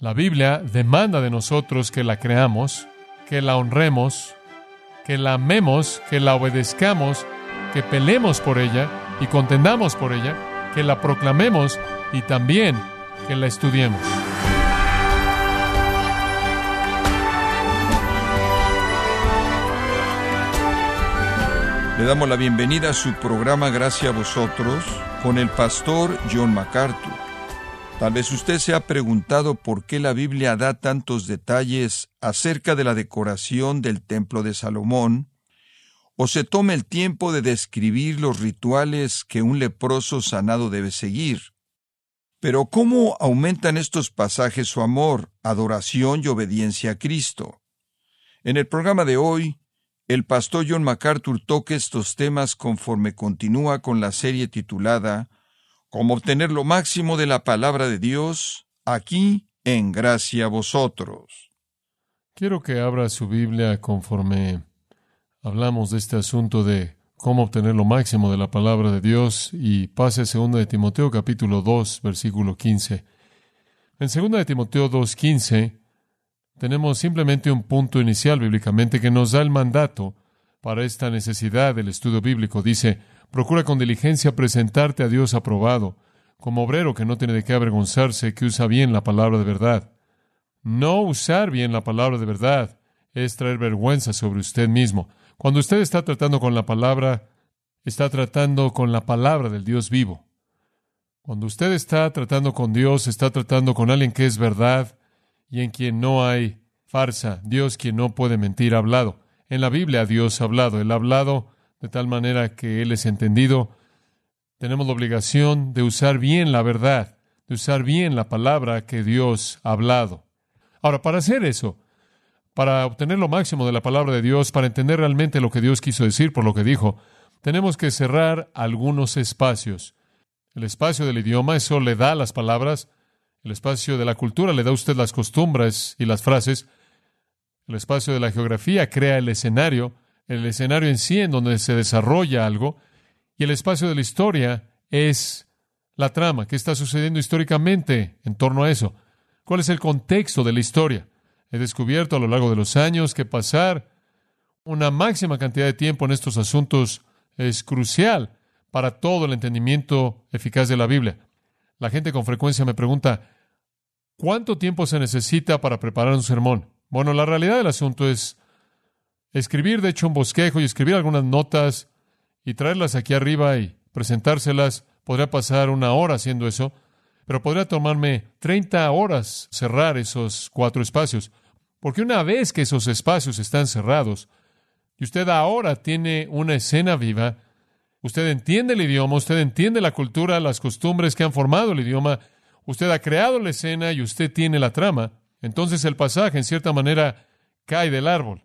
La Biblia demanda de nosotros que la creamos, que la honremos, que la amemos, que la obedezcamos, que peleemos por ella y contendamos por ella, que la proclamemos y también que la estudiemos. Le damos la bienvenida a su programa Gracias a vosotros con el pastor John MacArthur. Tal vez usted se ha preguntado por qué la Biblia da tantos detalles acerca de la decoración del templo de Salomón, o se toma el tiempo de describir los rituales que un leproso sanado debe seguir. Pero ¿cómo aumentan estos pasajes su amor, adoración y obediencia a Cristo? En el programa de hoy, el pastor John MacArthur toca estos temas conforme continúa con la serie titulada Cómo obtener lo máximo de la palabra de Dios aquí en gracia a vosotros. Quiero que abra su Biblia conforme hablamos de este asunto de cómo obtener lo máximo de la palabra de Dios y pase a 2 de Timoteo capítulo 2 versículo 15. En 2 de Timoteo 2.15 tenemos simplemente un punto inicial bíblicamente que nos da el mandato para esta necesidad del estudio bíblico. Dice, procura con diligencia presentarte a Dios aprobado, como obrero que no tiene de qué avergonzarse, que usa bien la palabra de verdad. No usar bien la palabra de verdad es traer vergüenza sobre usted mismo. Cuando usted está tratando con la palabra, está tratando con la palabra del Dios vivo. Cuando usted está tratando con Dios, está tratando con alguien que es verdad, y en quien no hay farsa, Dios quien no puede mentir ha hablado. En la Biblia Dios ha hablado, ha hablado de tal manera que Él es entendido. Tenemos la obligación de usar bien la verdad, de usar bien la palabra que Dios ha hablado. Ahora, para hacer eso, para obtener lo máximo de la palabra de Dios, para entender realmente lo que Dios quiso decir por lo que dijo, tenemos que cerrar algunos espacios. El espacio del idioma, eso le da las palabras, el espacio de la cultura le da a usted las costumbres y las frases. El espacio de la geografía crea el escenario, el escenario en sí en donde se desarrolla algo. Y el espacio de la historia es la trama, qué está sucediendo históricamente en torno a eso. ¿Cuál es el contexto de la historia? He descubierto a lo largo de los años que pasar una máxima cantidad de tiempo en estos asuntos es crucial para todo el entendimiento eficaz de la Biblia. La gente con frecuencia me pregunta, ¿cuánto tiempo se necesita para preparar un sermón? Bueno, la realidad del asunto es escribir, de hecho, un bosquejo y escribir algunas notas y traerlas aquí arriba y presentárselas. Podría pasar una hora haciendo eso, pero podría tomarme 30 horas cerrar esos cuatro espacios. Porque una vez que esos espacios están cerrados y usted ahora tiene una escena viva, Usted entiende el idioma, usted entiende la cultura, las costumbres que han formado el idioma, usted ha creado la escena y usted tiene la trama. Entonces el pasaje, en cierta manera, cae del árbol.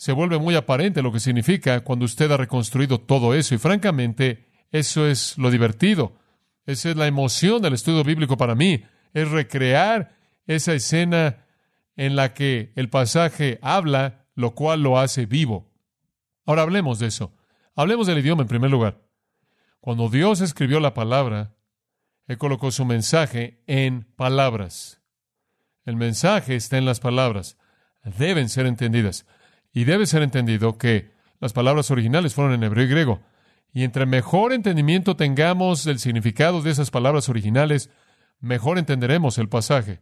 Se vuelve muy aparente lo que significa cuando usted ha reconstruido todo eso. Y francamente, eso es lo divertido. Esa es la emoción del estudio bíblico para mí. Es recrear esa escena en la que el pasaje habla, lo cual lo hace vivo. Ahora hablemos de eso. Hablemos del idioma en primer lugar. Cuando Dios escribió la palabra, Él colocó su mensaje en palabras. El mensaje está en las palabras. Deben ser entendidas. Y debe ser entendido que las palabras originales fueron en hebreo y griego. Y entre mejor entendimiento tengamos del significado de esas palabras originales, mejor entenderemos el pasaje.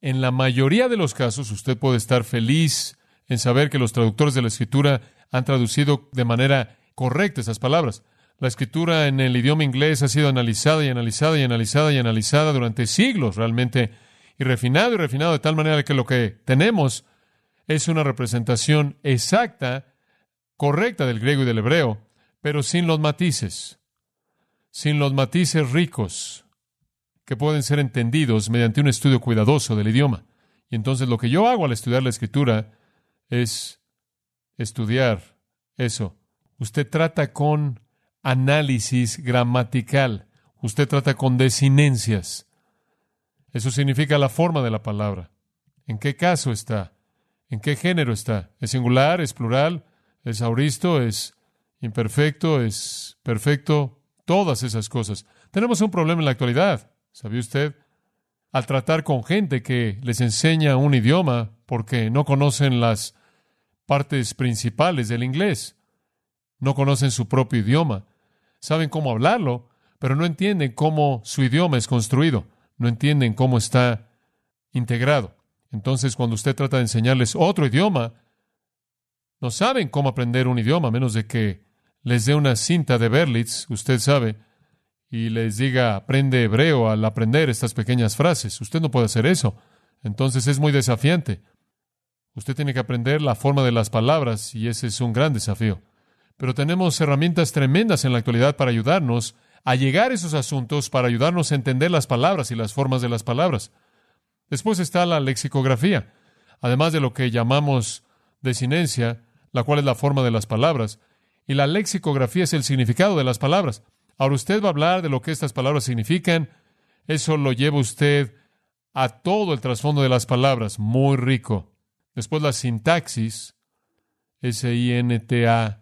En la mayoría de los casos usted puede estar feliz en saber que los traductores de la escritura han traducido de manera correcta esas palabras. La escritura en el idioma inglés ha sido analizada y analizada y analizada y analizada durante siglos realmente y refinado y refinado de tal manera que lo que tenemos es una representación exacta, correcta del griego y del hebreo, pero sin los matices, sin los matices ricos que pueden ser entendidos mediante un estudio cuidadoso del idioma. Y entonces lo que yo hago al estudiar la escritura es estudiar eso Usted trata con análisis gramatical. Usted trata con desinencias. Eso significa la forma de la palabra. ¿En qué caso está? ¿En qué género está? ¿Es singular? ¿Es plural? ¿Es auristo? ¿Es imperfecto? ¿Es perfecto? Todas esas cosas. Tenemos un problema en la actualidad. ¿Sabía usted? al tratar con gente que les enseña un idioma porque no conocen las partes principales del inglés, no conocen su propio idioma, saben cómo hablarlo, pero no entienden cómo su idioma es construido, no entienden cómo está integrado. Entonces, cuando usted trata de enseñarles otro idioma, no saben cómo aprender un idioma, a menos de que les dé una cinta de Berlitz, usted sabe, y les diga, aprende hebreo al aprender estas pequeñas frases. Usted no puede hacer eso. Entonces es muy desafiante. Usted tiene que aprender la forma de las palabras y ese es un gran desafío. Pero tenemos herramientas tremendas en la actualidad para ayudarnos a llegar a esos asuntos, para ayudarnos a entender las palabras y las formas de las palabras. Después está la lexicografía, además de lo que llamamos desinencia, la cual es la forma de las palabras, y la lexicografía es el significado de las palabras. Ahora usted va a hablar de lo que estas palabras significan. Eso lo lleva usted a todo el trasfondo de las palabras, muy rico. Después la sintaxis, S-I-N-T-A-X-I-S,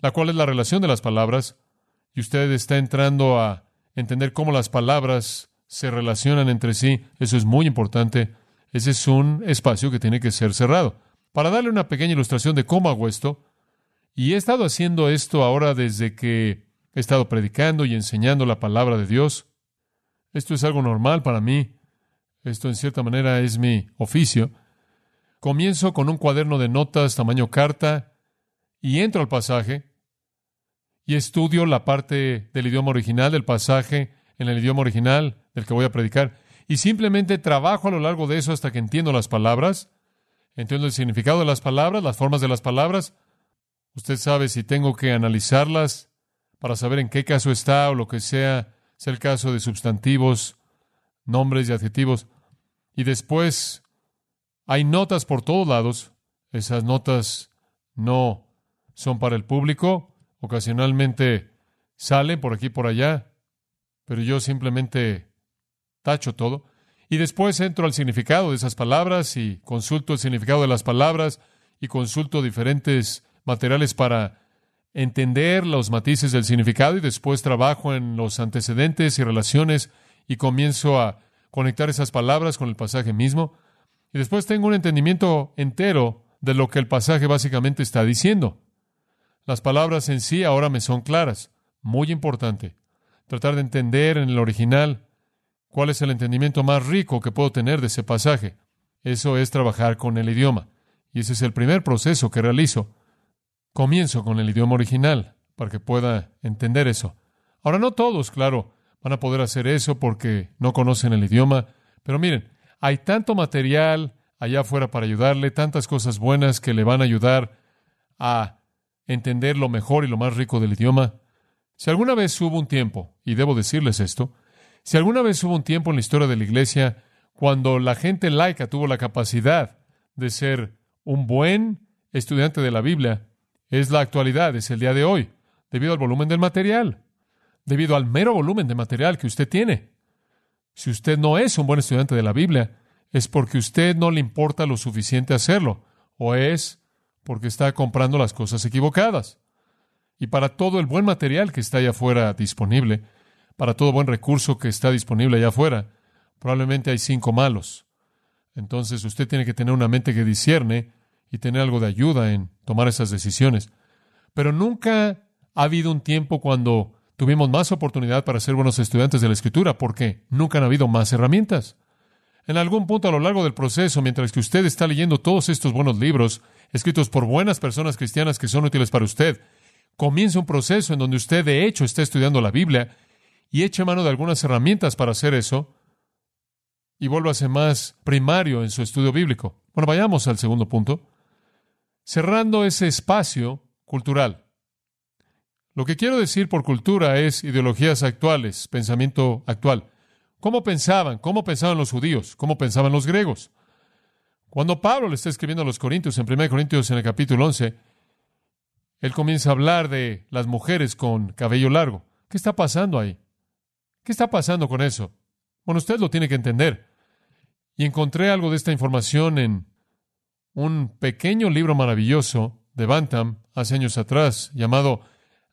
la cual es la relación de las palabras, y usted está entrando a entender cómo las palabras se relacionan entre sí. Eso es muy importante. Ese es un espacio que tiene que ser cerrado. Para darle una pequeña ilustración de cómo hago esto, y he estado haciendo esto ahora desde que he estado predicando y enseñando la palabra de Dios. Esto es algo normal para mí. Esto en cierta manera es mi oficio. Comienzo con un cuaderno de notas tamaño carta y entro al pasaje y estudio la parte del idioma original del pasaje en el idioma original del que voy a predicar y simplemente trabajo a lo largo de eso hasta que entiendo las palabras, entiendo el significado de las palabras, las formas de las palabras, Usted sabe si tengo que analizarlas para saber en qué caso está o lo que sea, sea el caso de sustantivos, nombres y adjetivos. Y después hay notas por todos lados. Esas notas no son para el público. Ocasionalmente salen por aquí y por allá. Pero yo simplemente tacho todo. Y después entro al significado de esas palabras y consulto el significado de las palabras y consulto diferentes materiales para entender los matices del significado y después trabajo en los antecedentes y relaciones y comienzo a conectar esas palabras con el pasaje mismo. Y después tengo un entendimiento entero de lo que el pasaje básicamente está diciendo. Las palabras en sí ahora me son claras. Muy importante. Tratar de entender en el original cuál es el entendimiento más rico que puedo tener de ese pasaje. Eso es trabajar con el idioma. Y ese es el primer proceso que realizo. Comienzo con el idioma original para que pueda entender eso. Ahora, no todos, claro, van a poder hacer eso porque no conocen el idioma, pero miren, hay tanto material allá afuera para ayudarle, tantas cosas buenas que le van a ayudar a entender lo mejor y lo más rico del idioma. Si alguna vez hubo un tiempo, y debo decirles esto, si alguna vez hubo un tiempo en la historia de la Iglesia cuando la gente laica tuvo la capacidad de ser un buen estudiante de la Biblia, es la actualidad, es el día de hoy, debido al volumen del material, debido al mero volumen de material que usted tiene. Si usted no es un buen estudiante de la Biblia, es porque usted no le importa lo suficiente hacerlo, o es porque está comprando las cosas equivocadas. Y para todo el buen material que está allá afuera disponible, para todo buen recurso que está disponible allá afuera, probablemente hay cinco malos. Entonces usted tiene que tener una mente que discierne y tener algo de ayuda en tomar esas decisiones. Pero nunca ha habido un tiempo cuando tuvimos más oportunidad para ser buenos estudiantes de la Escritura, porque nunca han habido más herramientas. En algún punto a lo largo del proceso, mientras que usted está leyendo todos estos buenos libros, escritos por buenas personas cristianas que son útiles para usted, comienza un proceso en donde usted de hecho está estudiando la Biblia y eche mano de algunas herramientas para hacer eso y vuélvase más primario en su estudio bíblico. Bueno, vayamos al segundo punto cerrando ese espacio cultural. Lo que quiero decir por cultura es ideologías actuales, pensamiento actual. ¿Cómo pensaban? ¿Cómo pensaban los judíos? ¿Cómo pensaban los griegos? Cuando Pablo le está escribiendo a los Corintios, en 1 Corintios en el capítulo 11, él comienza a hablar de las mujeres con cabello largo. ¿Qué está pasando ahí? ¿Qué está pasando con eso? Bueno, usted lo tiene que entender. Y encontré algo de esta información en un pequeño libro maravilloso de Bantam hace años atrás llamado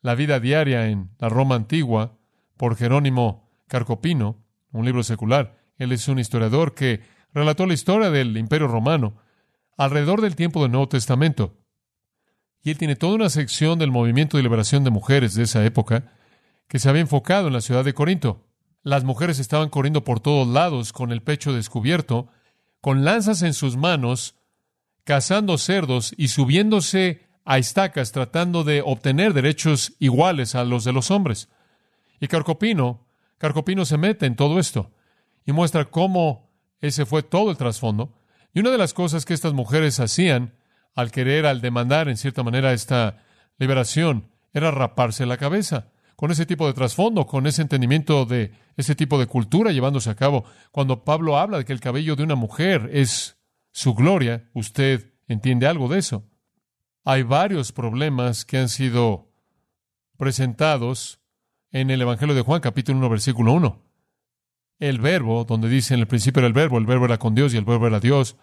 La vida diaria en la Roma antigua por Jerónimo Carcopino. un libro secular. Él es un historiador que relató la historia del Imperio Romano alrededor del tiempo del Nuevo Testamento. Y él tiene toda una sección del movimiento de liberación de mujeres de esa época que se había enfocado en la ciudad de Corinto. Las mujeres estaban corriendo por todos lados con el pecho descubierto, con lanzas en sus manos, cazando cerdos y subiéndose a estacas tratando de obtener derechos iguales a los de los hombres. Y Carcopino, Carcopino se mete en todo esto y muestra cómo ese fue todo el trasfondo. Y una de las cosas que estas mujeres hacían al querer, al demandar en cierta manera esta liberación, era raparse la cabeza. Con ese tipo de trasfondo, con ese entendimiento de ese tipo de cultura llevándose a cabo. Cuando Pablo habla de que el cabello de una mujer es su gloria, usted entiende algo de eso. Hay varios problemas que han sido presentados en el Evangelio de Juan, capítulo 1, versículo 1. El verbo, donde dice en el principio era el verbo, el verbo era con Dios y el verbo era Dios.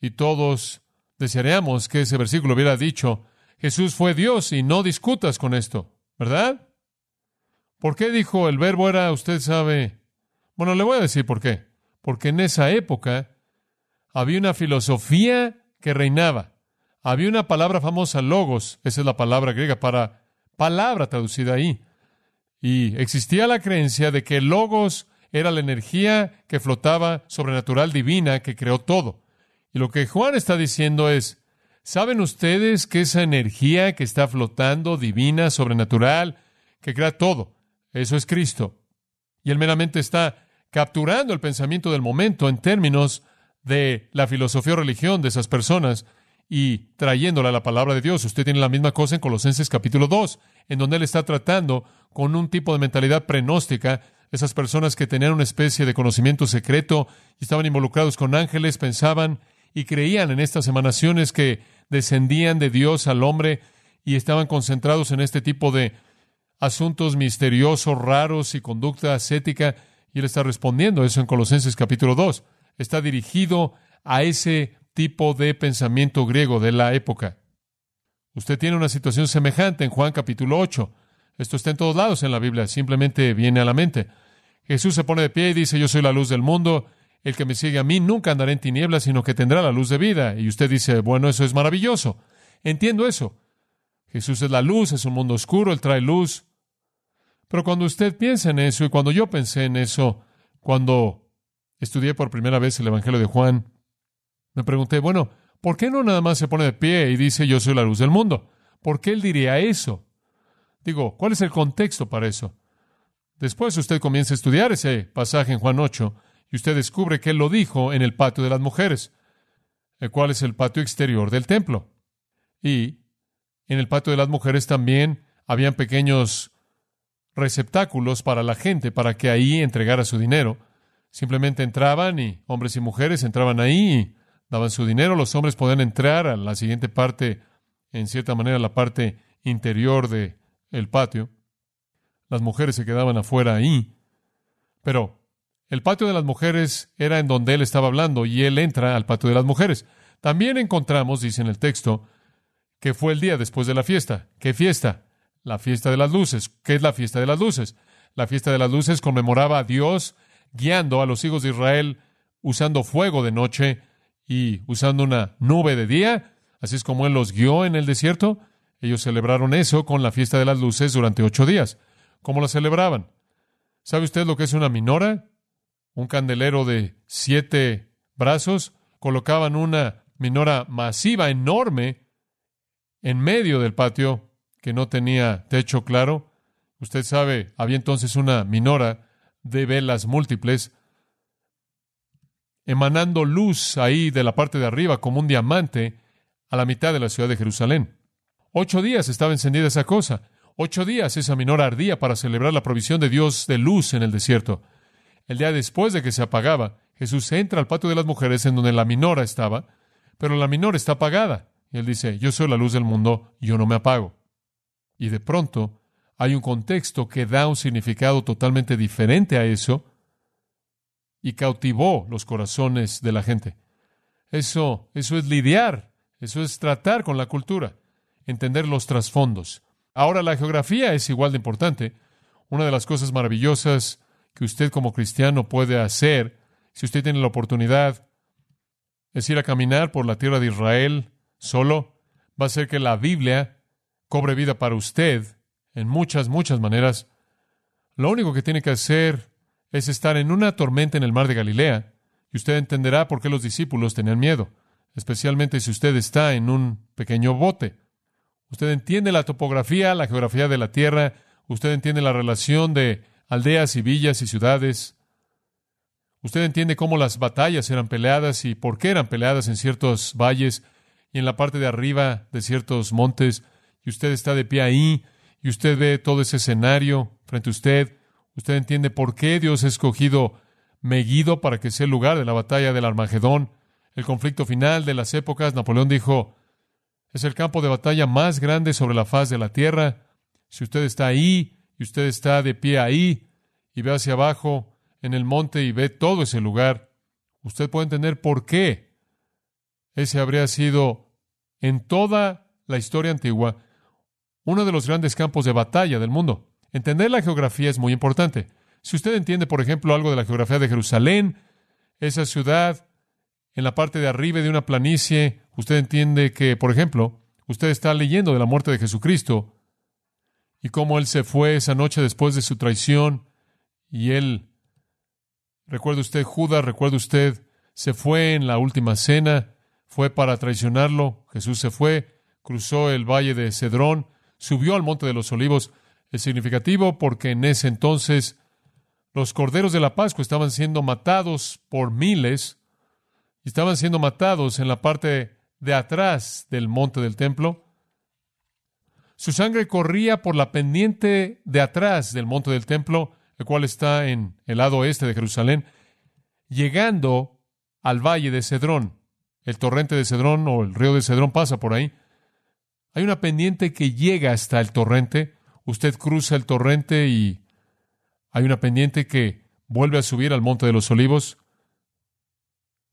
Y todos desearíamos que ese versículo hubiera dicho, Jesús fue Dios y no discutas con esto, ¿verdad? ¿Por qué dijo el verbo era, usted sabe? Bueno, le voy a decir por qué. Porque en esa época había una filosofía que reinaba. Había una palabra famosa, logos, esa es la palabra griega para palabra traducida ahí. Y existía la creencia de que logos era la energía que flotaba sobrenatural divina que creó todo. Y lo que Juan está diciendo es, ¿saben ustedes que esa energía que está flotando, divina, sobrenatural, que crea todo, eso es Cristo. Y él meramente está capturando el pensamiento del momento en términos de la filosofía o religión de esas personas y trayéndola a la palabra de Dios. Usted tiene la misma cosa en Colosenses capítulo 2, en donde él está tratando con un tipo de mentalidad prenóstica, esas personas que tenían una especie de conocimiento secreto y estaban involucrados con ángeles, pensaban y creían en estas emanaciones que descendían de Dios al hombre y estaban concentrados en este tipo de asuntos misteriosos, raros y conducta ascética, y él está respondiendo eso en Colosenses capítulo 2. Está dirigido a ese tipo de pensamiento griego de la época. Usted tiene una situación semejante en Juan capítulo 8. Esto está en todos lados en la Biblia, simplemente viene a la mente. Jesús se pone de pie y dice, yo soy la luz del mundo, el que me sigue a mí nunca andará en tinieblas, sino que tendrá la luz de vida. Y usted dice, bueno, eso es maravilloso. Entiendo eso. Jesús es la luz, es un mundo oscuro, Él trae luz. Pero cuando usted piensa en eso y cuando yo pensé en eso, cuando estudié por primera vez el Evangelio de Juan, me pregunté, bueno, ¿por qué no nada más se pone de pie y dice yo soy la luz del mundo? ¿Por qué él diría eso? Digo, ¿cuál es el contexto para eso? Después usted comienza a estudiar ese pasaje en Juan 8 y usted descubre que él lo dijo en el patio de las mujeres, el cual es el patio exterior del templo. Y en el patio de las mujeres también habían pequeños receptáculos para la gente para que ahí entregara su dinero. Simplemente entraban y hombres y mujeres entraban ahí y daban su dinero. Los hombres podían entrar a la siguiente parte, en cierta manera, la parte interior del el patio. Las mujeres se quedaban afuera ahí. Pero el patio de las mujeres era en donde él estaba hablando y él entra al patio de las mujeres. También encontramos, dice en el texto, que fue el día después de la fiesta. ¿Qué fiesta? La fiesta de las luces. ¿Qué es la fiesta de las luces? La fiesta de las luces conmemoraba a Dios guiando a los hijos de Israel usando fuego de noche y usando una nube de día. Así es como Él los guió en el desierto. Ellos celebraron eso con la fiesta de las luces durante ocho días. ¿Cómo la celebraban? ¿Sabe usted lo que es una minora? Un candelero de siete brazos. Colocaban una minora masiva, enorme, en medio del patio que no tenía techo claro. Usted sabe, había entonces una minora de velas múltiples emanando luz ahí de la parte de arriba como un diamante a la mitad de la ciudad de Jerusalén. Ocho días estaba encendida esa cosa. Ocho días esa minora ardía para celebrar la provisión de Dios de luz en el desierto. El día después de que se apagaba, Jesús entra al patio de las mujeres en donde la minora estaba, pero la minora está apagada. Y él dice, yo soy la luz del mundo, yo no me apago. Y de pronto hay un contexto que da un significado totalmente diferente a eso y cautivó los corazones de la gente. Eso, eso es lidiar, eso es tratar con la cultura, entender los trasfondos. Ahora la geografía es igual de importante. Una de las cosas maravillosas que usted como cristiano puede hacer, si usted tiene la oportunidad, es ir a caminar por la tierra de Israel solo, va a ser que la Biblia cobre vida para usted en muchas, muchas maneras. Lo único que tiene que hacer es estar en una tormenta en el mar de Galilea, y usted entenderá por qué los discípulos tenían miedo, especialmente si usted está en un pequeño bote. Usted entiende la topografía, la geografía de la tierra, usted entiende la relación de aldeas y villas y ciudades. Usted entiende cómo las batallas eran peleadas y por qué eran peleadas en ciertos valles y en la parte de arriba de ciertos montes, y usted está de pie ahí, y usted ve todo ese escenario frente a usted. Usted entiende por qué Dios ha escogido Megiddo para que sea el lugar de la batalla del Armagedón, el conflicto final de las épocas. Napoleón dijo, es el campo de batalla más grande sobre la faz de la tierra. Si usted está ahí y usted está de pie ahí y ve hacia abajo en el monte y ve todo ese lugar, usted puede entender por qué ese habría sido en toda la historia antigua uno de los grandes campos de batalla del mundo. Entender la geografía es muy importante. Si usted entiende, por ejemplo, algo de la geografía de Jerusalén, esa ciudad en la parte de arriba de una planicie, usted entiende que, por ejemplo, usted está leyendo de la muerte de Jesucristo y cómo Él se fue esa noche después de su traición y Él, recuerda usted Judas, recuerda usted, se fue en la última cena, fue para traicionarlo, Jesús se fue, cruzó el valle de Cedrón, subió al monte de los olivos. Es significativo porque en ese entonces los corderos de la Pascua estaban siendo matados por miles y estaban siendo matados en la parte de atrás del monte del templo. Su sangre corría por la pendiente de atrás del monte del templo, el cual está en el lado oeste de Jerusalén, llegando al valle de Cedrón. El torrente de Cedrón o el río de Cedrón pasa por ahí. Hay una pendiente que llega hasta el torrente. Usted cruza el torrente y hay una pendiente que vuelve a subir al Monte de los Olivos.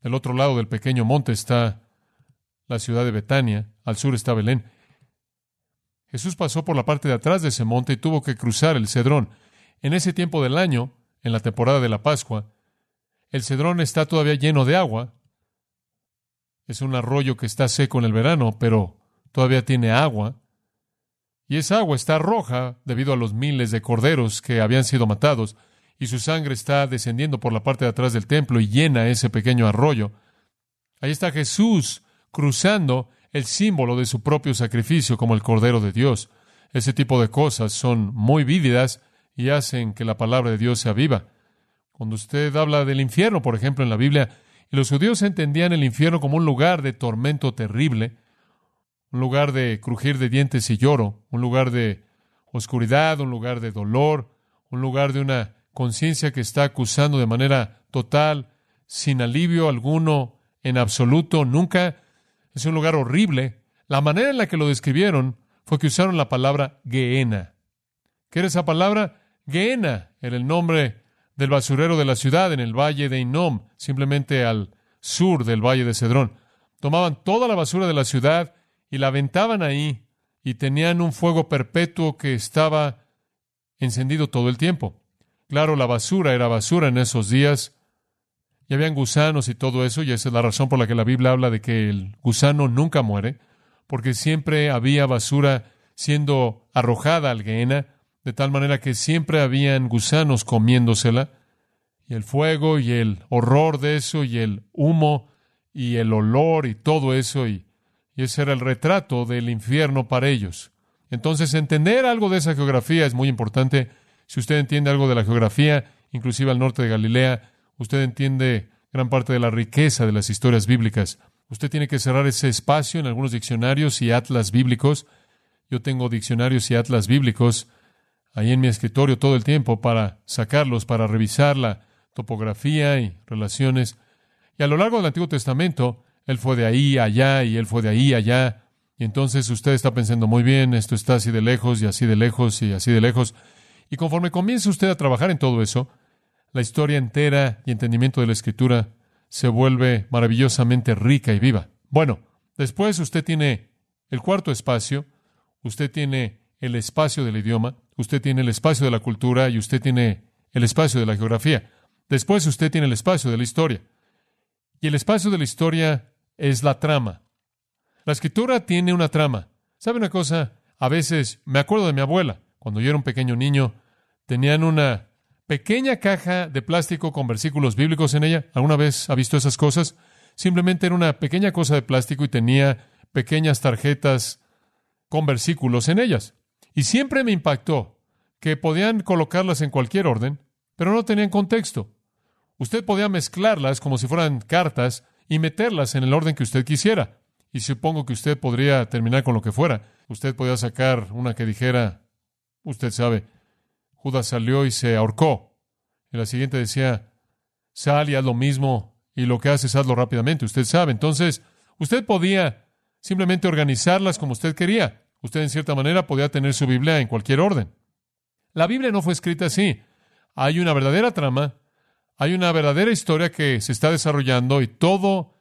Del otro lado del pequeño monte está la ciudad de Betania, al sur está Belén. Jesús pasó por la parte de atrás de ese monte y tuvo que cruzar el Cedrón. En ese tiempo del año, en la temporada de la Pascua, el Cedrón está todavía lleno de agua. Es un arroyo que está seco en el verano, pero todavía tiene agua. Y esa agua está roja debido a los miles de corderos que habían sido matados, y su sangre está descendiendo por la parte de atrás del templo y llena ese pequeño arroyo. Ahí está Jesús cruzando el símbolo de su propio sacrificio como el Cordero de Dios. Ese tipo de cosas son muy vívidas y hacen que la palabra de Dios sea viva. Cuando usted habla del infierno, por ejemplo, en la Biblia, y los judíos entendían el infierno como un lugar de tormento terrible, un lugar de crujir de dientes y lloro, un lugar de oscuridad, un lugar de dolor, un lugar de una conciencia que está acusando de manera total, sin alivio alguno, en absoluto, nunca. Es un lugar horrible. La manera en la que lo describieron fue que usaron la palabra Geena. ¿Qué era esa palabra? Geena era el nombre del basurero de la ciudad en el valle de Inom, simplemente al sur del valle de Cedrón. Tomaban toda la basura de la ciudad y la aventaban ahí y tenían un fuego perpetuo que estaba encendido todo el tiempo. Claro, la basura era basura en esos días y habían gusanos y todo eso, y esa es la razón por la que la Biblia habla de que el gusano nunca muere, porque siempre había basura siendo arrojada al Gehenna, de tal manera que siempre habían gusanos comiéndosela, y el fuego y el horror de eso, y el humo y el olor y todo eso, y y ese era el retrato del infierno para ellos. Entonces, entender algo de esa geografía es muy importante. Si usted entiende algo de la geografía, inclusive al norte de Galilea, usted entiende gran parte de la riqueza de las historias bíblicas. Usted tiene que cerrar ese espacio en algunos diccionarios y atlas bíblicos. Yo tengo diccionarios y atlas bíblicos ahí en mi escritorio todo el tiempo para sacarlos, para revisar la topografía y relaciones. Y a lo largo del Antiguo Testamento, él fue de ahí allá y él fue de ahí allá. Y entonces usted está pensando, muy bien, esto está así de lejos y así de lejos y así de lejos. Y conforme comienza usted a trabajar en todo eso, la historia entera y entendimiento de la escritura se vuelve maravillosamente rica y viva. Bueno, después usted tiene el cuarto espacio, usted tiene el espacio del idioma, usted tiene el espacio de la cultura y usted tiene el espacio de la geografía. Después usted tiene el espacio de la historia. Y el espacio de la historia es la trama. La escritura tiene una trama. ¿Sabe una cosa? A veces me acuerdo de mi abuela. Cuando yo era un pequeño niño, tenían una pequeña caja de plástico con versículos bíblicos en ella. ¿Alguna vez ha visto esas cosas? Simplemente era una pequeña cosa de plástico y tenía pequeñas tarjetas con versículos en ellas. Y siempre me impactó que podían colocarlas en cualquier orden, pero no tenían contexto. Usted podía mezclarlas como si fueran cartas y meterlas en el orden que usted quisiera. Y supongo que usted podría terminar con lo que fuera. Usted podía sacar una que dijera, usted sabe, Judas salió y se ahorcó. Y la siguiente decía, sal y haz lo mismo, y lo que haces hazlo rápidamente, usted sabe. Entonces, usted podía simplemente organizarlas como usted quería. Usted, en cierta manera, podía tener su Biblia en cualquier orden. La Biblia no fue escrita así. Hay una verdadera trama, hay una verdadera historia que se está desarrollando y todo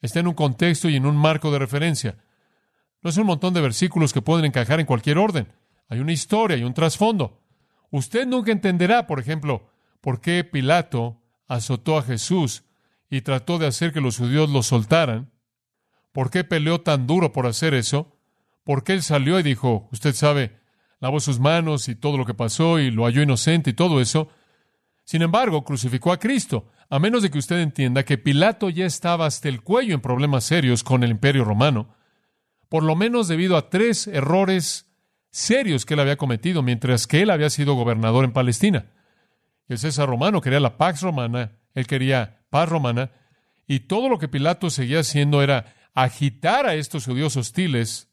está en un contexto y en un marco de referencia. No es un montón de versículos que pueden encajar en cualquier orden. Hay una historia y un trasfondo. Usted nunca entenderá, por ejemplo, por qué Pilato azotó a Jesús y trató de hacer que los judíos lo soltaran. ¿Por qué peleó tan duro por hacer eso? ¿Por qué él salió y dijo, usted sabe, lavó sus manos y todo lo que pasó y lo halló inocente y todo eso? Sin embargo, crucificó a Cristo, a menos de que usted entienda que Pilato ya estaba hasta el cuello en problemas serios con el imperio romano, por lo menos debido a tres errores serios que él había cometido mientras que él había sido gobernador en Palestina. El César romano quería la pax romana, él quería paz romana, y todo lo que Pilato seguía haciendo era agitar a estos judíos hostiles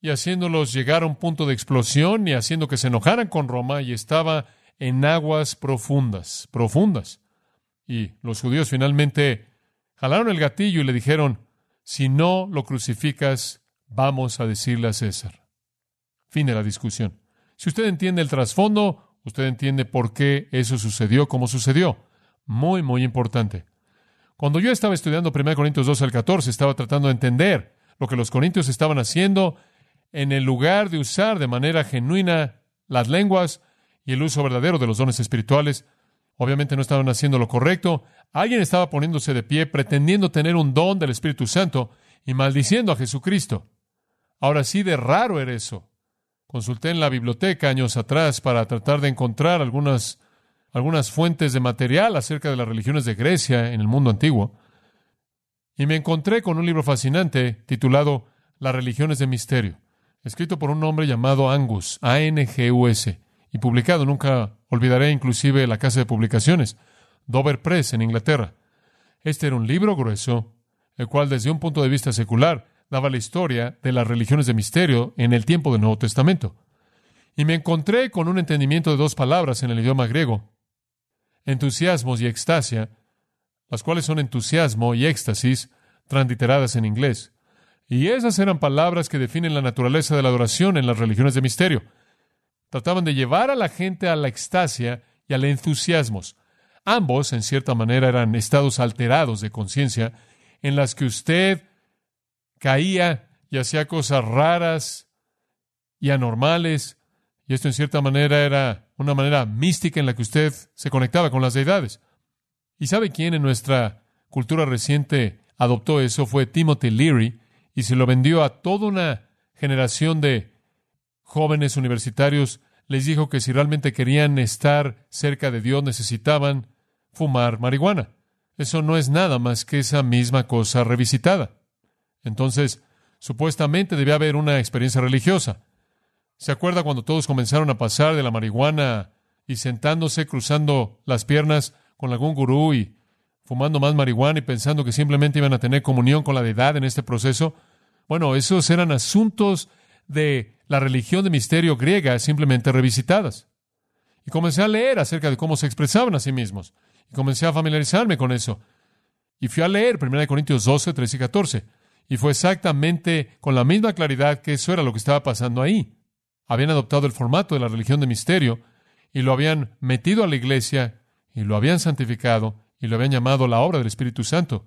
y haciéndolos llegar a un punto de explosión y haciendo que se enojaran con Roma y estaba en aguas profundas, profundas. Y los judíos finalmente jalaron el gatillo y le dijeron, si no lo crucificas, vamos a decirle a César. Fin de la discusión. Si usted entiende el trasfondo, usted entiende por qué eso sucedió como sucedió. Muy, muy importante. Cuando yo estaba estudiando 1 Corintios 2 al 14, estaba tratando de entender lo que los corintios estaban haciendo en el lugar de usar de manera genuina las lenguas y el uso verdadero de los dones espirituales. Obviamente no estaban haciendo lo correcto. Alguien estaba poniéndose de pie pretendiendo tener un don del Espíritu Santo y maldiciendo a Jesucristo. Ahora sí de raro era eso. Consulté en la biblioteca años atrás para tratar de encontrar algunas, algunas fuentes de material acerca de las religiones de Grecia en el mundo antiguo. Y me encontré con un libro fascinante titulado Las religiones de misterio, escrito por un hombre llamado Angus, A-N-G-U-S, y publicado, nunca olvidaré inclusive la casa de publicaciones, Dover Press en Inglaterra. Este era un libro grueso, el cual desde un punto de vista secular daba la historia de las religiones de misterio en el tiempo del Nuevo Testamento. Y me encontré con un entendimiento de dos palabras en el idioma griego, entusiasmos y extasia, las cuales son entusiasmo y éxtasis transliteradas en inglés. Y esas eran palabras que definen la naturaleza de la adoración en las religiones de misterio. Trataban de llevar a la gente a la extasia y al entusiasmos. Ambos, en cierta manera, eran estados alterados de conciencia en las que usted caía y hacía cosas raras y anormales. Y esto en cierta manera era una manera mística en la que usted se conectaba con las deidades. ¿Y sabe quién en nuestra cultura reciente adoptó eso? Fue Timothy Leary y se lo vendió a toda una generación de jóvenes universitarios. Les dijo que si realmente querían estar cerca de Dios necesitaban fumar marihuana. Eso no es nada más que esa misma cosa revisitada. Entonces, supuestamente debía haber una experiencia religiosa. ¿Se acuerda cuando todos comenzaron a pasar de la marihuana y sentándose, cruzando las piernas con algún gurú y fumando más marihuana y pensando que simplemente iban a tener comunión con la deidad en este proceso? Bueno, esos eran asuntos de la religión de misterio griega simplemente revisitadas. Y comencé a leer acerca de cómo se expresaban a sí mismos. Y comencé a familiarizarme con eso. Y fui a leer 1 Corintios 12, 13 y 14. Y fue exactamente con la misma claridad que eso era lo que estaba pasando ahí. Habían adoptado el formato de la religión de misterio y lo habían metido a la iglesia y lo habían santificado y lo habían llamado la obra del Espíritu Santo.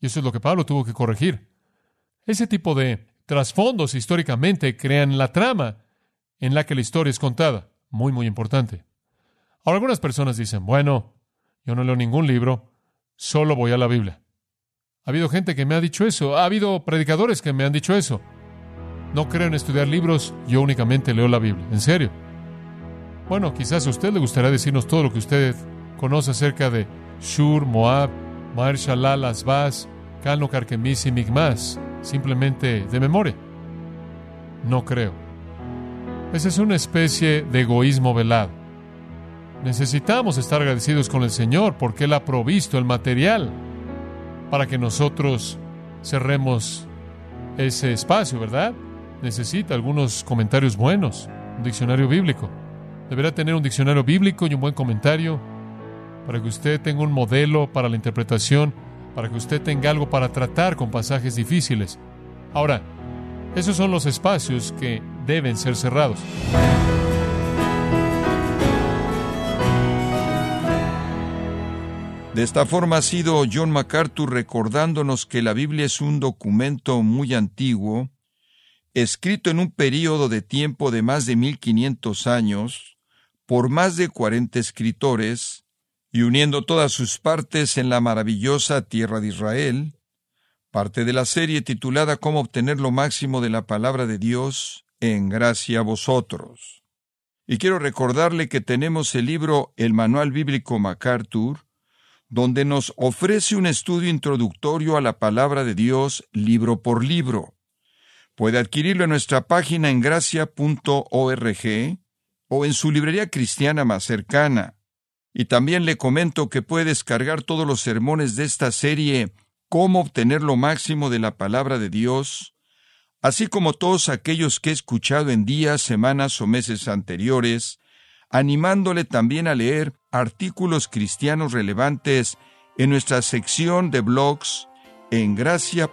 Y eso es lo que Pablo tuvo que corregir. Ese tipo de trasfondos históricamente crean la trama en la que la historia es contada. Muy, muy importante. Ahora algunas personas dicen, bueno, yo no leo ningún libro, solo voy a la Biblia. Ha habido gente que me ha dicho eso, ha habido predicadores que me han dicho eso. No creo en estudiar libros, yo únicamente leo la Biblia. ¿En serio? Bueno, quizás a usted le gustaría decirnos todo lo que usted conoce acerca de Shur, Moab, Mar Shalal, Asbaz, Calno, Carquemis y Migmas, simplemente de memoria. No creo. Esa es una especie de egoísmo velado. Necesitamos estar agradecidos con el Señor porque Él ha provisto el material para que nosotros cerremos ese espacio, ¿verdad? Necesita algunos comentarios buenos, un diccionario bíblico. Deberá tener un diccionario bíblico y un buen comentario para que usted tenga un modelo para la interpretación, para que usted tenga algo para tratar con pasajes difíciles. Ahora, esos son los espacios que deben ser cerrados. De esta forma ha sido John MacArthur recordándonos que la Biblia es un documento muy antiguo, escrito en un período de tiempo de más de 1500 años, por más de 40 escritores, y uniendo todas sus partes en la maravillosa tierra de Israel, parte de la serie titulada Cómo obtener lo máximo de la palabra de Dios en gracia a vosotros. Y quiero recordarle que tenemos el libro El Manual Bíblico MacArthur, donde nos ofrece un estudio introductorio a la palabra de Dios libro por libro. Puede adquirirlo en nuestra página en gracia.org o en su librería cristiana más cercana. Y también le comento que puede descargar todos los sermones de esta serie Cómo obtener lo máximo de la palabra de Dios, así como todos aquellos que he escuchado en días, semanas o meses anteriores, animándole también a leer artículos cristianos relevantes en nuestra sección de blogs en gracia.org.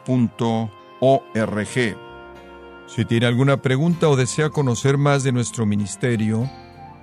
Si tiene alguna pregunta o desea conocer más de nuestro ministerio,